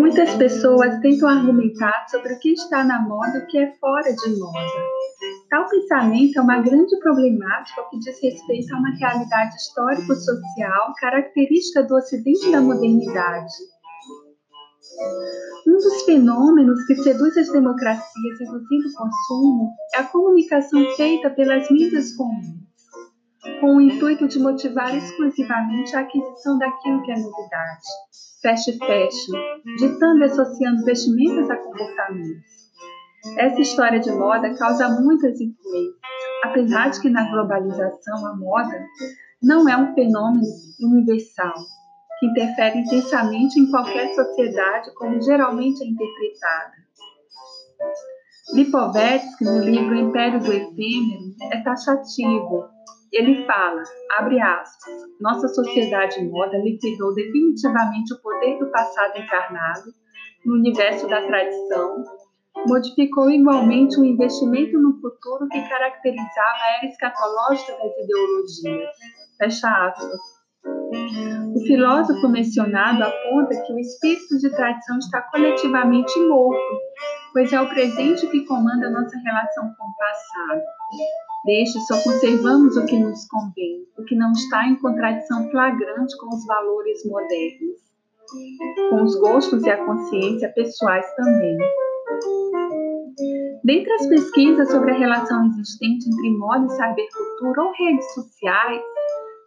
Muitas pessoas tentam argumentar sobre o que está na moda e o que é fora de moda. Tal pensamento é uma grande problemática que diz respeito a uma realidade histórico-social característica do Ocidente da modernidade. Um dos fenômenos que seduz as democracias reduzindo o consumo é a comunicação feita pelas mídias comuns, com o intuito de motivar exclusivamente a aquisição daquilo que é novidade fast fashion, ditando e associando vestimentas a comportamentos. Essa história de moda causa muitas influências, apesar de que na globalização a moda não é um fenômeno universal, que interfere intensamente em qualquer sociedade, como geralmente é interpretada. Lipovetsky, no livro Império do Efêmero, é taxativo ele fala, abre aspas, nossa sociedade moda liquidou definitivamente o poder do passado encarnado no universo da tradição, modificou igualmente o investimento no futuro que caracterizava a era escatológica das ideologias. Fecha aspas. O filósofo mencionado aponta que o espírito de tradição está coletivamente morto, pois é o presente que comanda nossa relação com o passado. Deste só conservamos o que nos convém, o que não está em contradição flagrante com os valores modernos, com os gostos e a consciência pessoais também. Dentre as pesquisas sobre a relação existente entre moda e cybercultura ou redes sociais,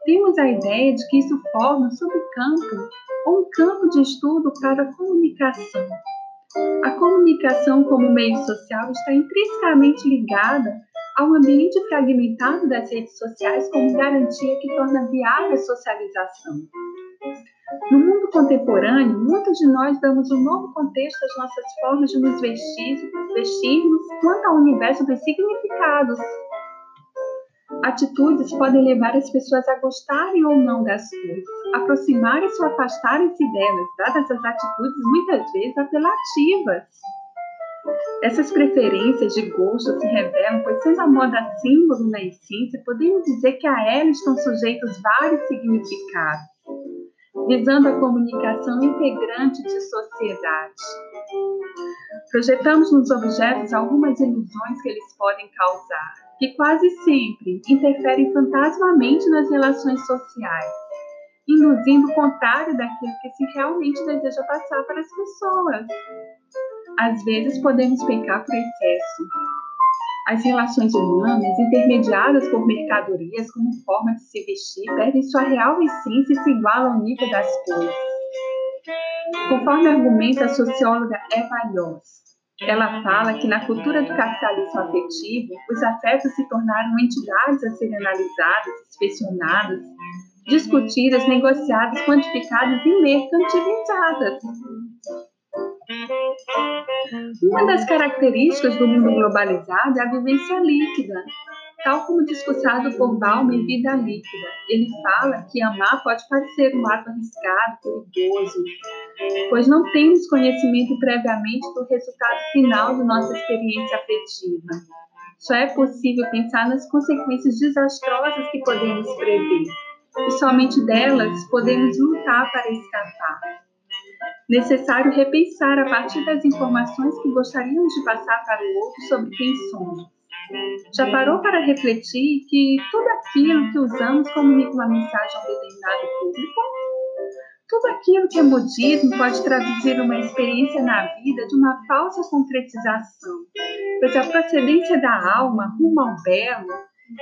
temos a ideia de que isso forma um subcampo ou um campo de estudo para a comunicação. A comunicação como meio social está intrinsecamente ligada ao ambiente fragmentado das redes sociais como garantia que torna viável a socialização. No mundo contemporâneo, muitos de nós damos um novo contexto às nossas formas de nos vestir, vestirmos quanto ao universo dos significados. Atitudes podem levar as pessoas a gostarem ou não das coisas, aproximarem-se ou afastarem-se delas, dadas as atitudes muitas vezes apelativas. Essas preferências de gosto se revelam, pois sendo a moda símbolo na essência, podemos dizer que a ela estão sujeitos vários significados, visando a comunicação integrante de sociedade. Projetamos nos objetos algumas ilusões que eles podem causar, que quase sempre interferem fantasmamente nas relações sociais, induzindo o contrário daquilo que se realmente deseja passar para as pessoas. Às vezes podemos pecar por excesso. As relações humanas, intermediadas por mercadorias como forma de se vestir, perdem sua real essência e se igualam ao nível das coisas. Conforme argumenta a socióloga Eva ela fala que na cultura do capitalismo afetivo, os afetos se tornaram entidades a serem analisadas, inspecionadas, discutidas, negociadas, quantificadas e mercantilizadas. Uma das características do mundo globalizado é a vivência líquida, tal como discussado por Bauman em Vida Líquida. Ele fala que amar pode parecer um ato arriscado, perigoso, pois não temos conhecimento previamente do resultado final de nossa experiência afetiva. Só é possível pensar nas consequências desastrosas que podemos prever, e somente delas podemos lutar para escapar necessário repensar a partir das informações que gostaríamos de passar para o outro sobre quem somos. Já parou para refletir que tudo aquilo que usamos comunica uma mensagem a um determinado público? Tudo aquilo que é modismo pode traduzir uma experiência na vida de uma falsa concretização, pois a procedência da alma rumo ao belo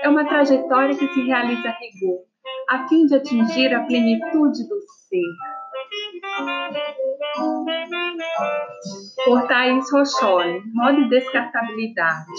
é uma trajetória que se realiza a rigor, a fim de atingir a plenitude do ser. Por Thaís Rocholi, modo e descartabilidade.